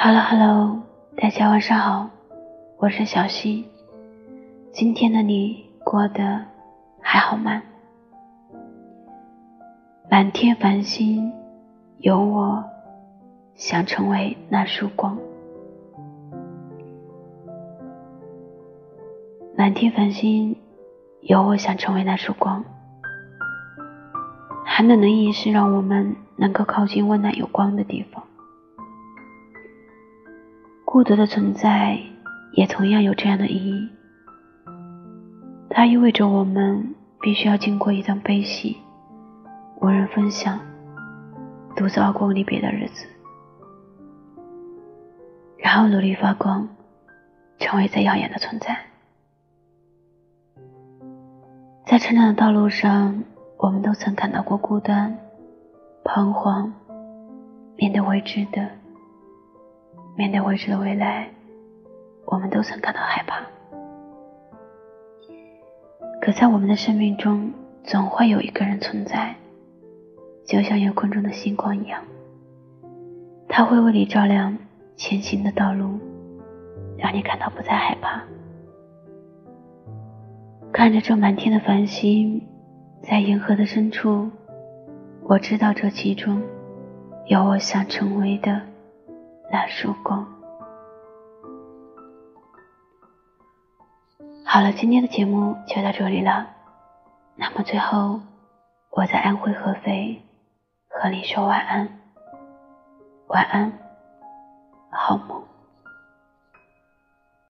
Hello Hello，大家晚上好，我是小溪。今天的你过得还好吗？满天繁星，有我想成为那束光。满天繁星，有我想成为那束光。寒冷的意是让我们能够靠近温暖有光的地方。孤独的存在也同样有这样的意义，它意味着我们必须要经过一段悲喜、无人分享、独自熬过离别的日子，然后努力发光，成为最耀眼的存在。在成长的道路上，我们都曾感到过孤单、彷徨，面对未知的。面对未知的未来，我们都曾感到害怕。可在我们的生命中，总会有一个人存在，就像夜空中的星光一样，他会为你照亮前行的道路，让你感到不再害怕。看着这满天的繁星，在银河的深处，我知道这其中有我想成为的。那束光。好了，今天的节目就到这里了。那么最后，我在安徽合肥和你说晚安，晚安，好梦。